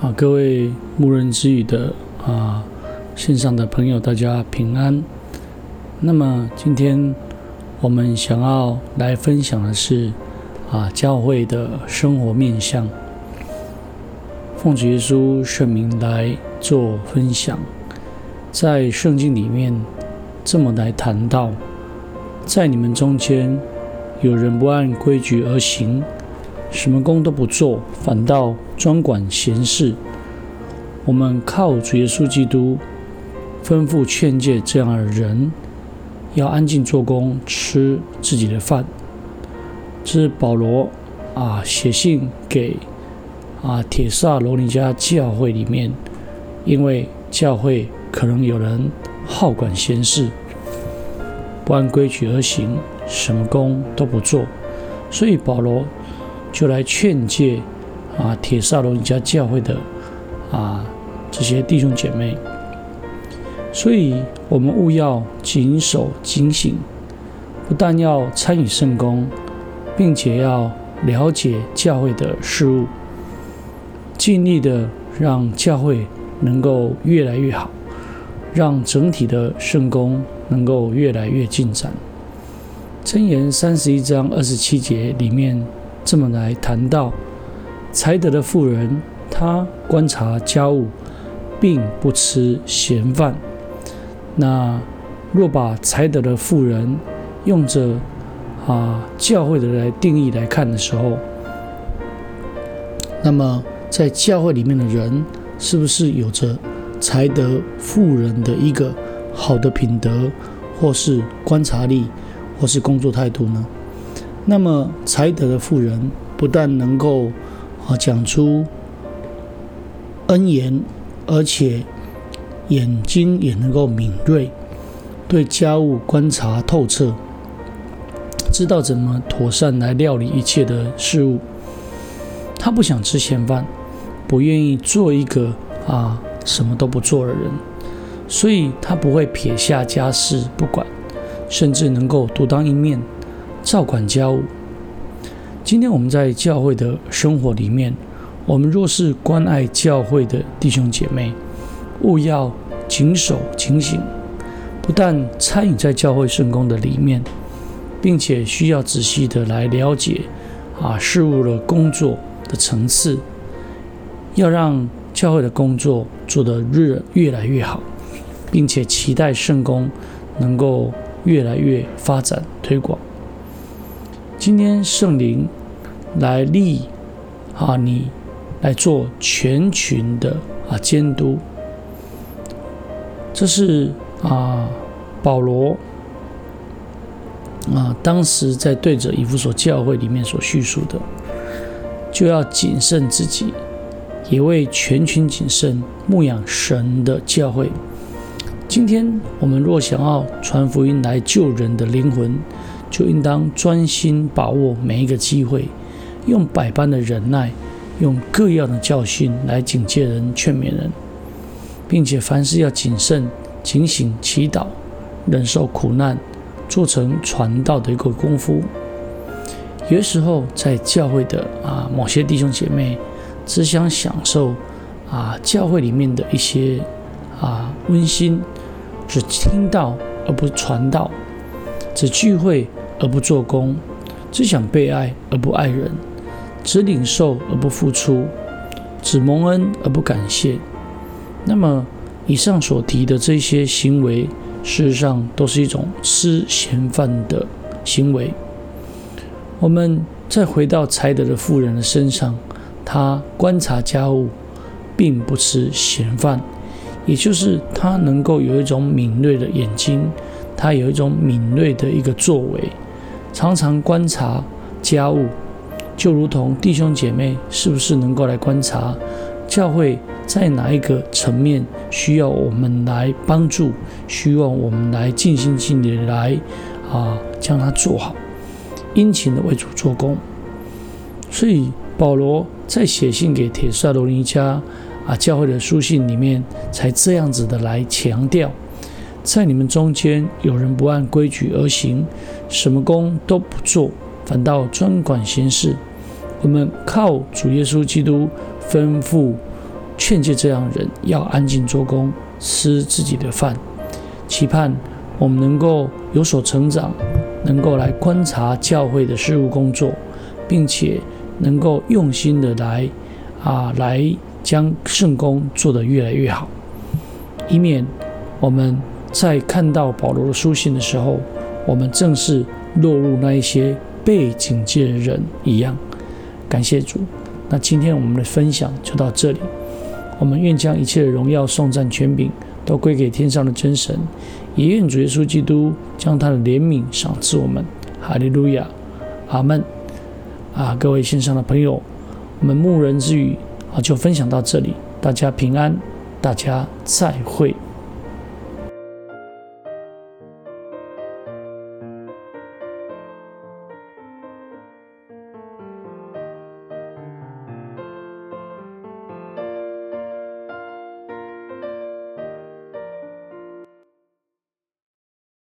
啊，各位牧人之语的啊线上的朋友，大家平安。那么今天我们想要来分享的是啊教会的生活面向，奉主耶稣圣名来做分享。在圣经里面这么来谈到，在你们中间有人不按规矩而行。什么工都不做，反倒专管闲事。我们靠主耶稣基督吩咐劝诫这样的人，要安静做工，吃自己的饭。这是保罗啊写信给啊铁萨罗尼迦教会里面，因为教会可能有人好管闲事，不按规矩而行，什么工都不做，所以保罗。就来劝诫啊，帖撒罗尼迦教会的啊这些弟兄姐妹，所以我们务要谨守警醒，不但要参与圣工，并且要了解教会的事物，尽力的让教会能够越来越好，让整体的圣工能够越来越进展。箴言三十一章二十七节里面。这么来谈到才德的妇人，她观察家务，并不吃闲饭。那若把才德的妇人用着啊教会的来定义来看的时候，那么在教会里面的人，是不是有着才德妇人的一个好的品德，或是观察力，或是工作态度呢？那么才德的妇人不但能够啊讲出恩言，而且眼睛也能够敏锐，对家务观察透彻，知道怎么妥善来料理一切的事物。他不想吃闲饭，不愿意做一个啊什么都不做的人，所以他不会撇下家事不管，甚至能够独当一面。照管家务。今天我们在教会的生活里面，我们若是关爱教会的弟兄姐妹，务要谨守警醒，不但参与在教会圣工的里面，并且需要仔细的来了解啊事物的工作的层次，要让教会的工作做得日越来越好，并且期待圣工能够越来越发展推广。今天圣灵来立啊，你来做全群的啊监督，这是啊保罗啊当时在对着以弗所教会里面所叙述的，就要谨慎自己，也为全群谨慎牧养神的教会。今天我们若想要传福音来救人的灵魂，就应当专心把握每一个机会，用百般的忍耐，用各样的教训来警戒人、劝勉人，并且凡事要谨慎、警醒、祈祷，忍受苦难，做成传道的一个功夫。有时候，在教会的啊某些弟兄姐妹，只想享受啊教会里面的一些啊温馨，只听到而不传道，只聚会。而不做工，只想被爱而不爱人，只领受而不付出，只蒙恩而不感谢。那么，以上所提的这些行为，事实上都是一种吃闲饭的行为。我们再回到才德的妇人的身上，她观察家务，并不吃闲饭，也就是她能够有一种敏锐的眼睛，她有一种敏锐的一个作为。常常观察家务，就如同弟兄姐妹是不是能够来观察教会在哪一个层面需要我们来帮助，需要我们来尽心尽力来啊将它做好，殷勤的为主做工。所以保罗在写信给帖撒罗尼加啊教会的书信里面，才这样子的来强调。在你们中间有人不按规矩而行，什么工都不做，反倒专管闲事。我们靠主耶稣基督吩咐劝诫这样人要安静做工，吃自己的饭，期盼我们能够有所成长，能够来观察教会的事务工作，并且能够用心的来啊来将圣工做得越来越好，以免我们在看到保罗的书信的时候，我们正是落入那一些被警戒的人一样。感谢主，那今天我们的分享就到这里。我们愿将一切的荣耀、颂赞、权柄都归给天上的真神，也愿主耶稣基督将他的怜悯赏赐我们。哈利路亚，阿门。啊，各位线上的朋友，我们牧人之语啊就分享到这里，大家平安，大家再会。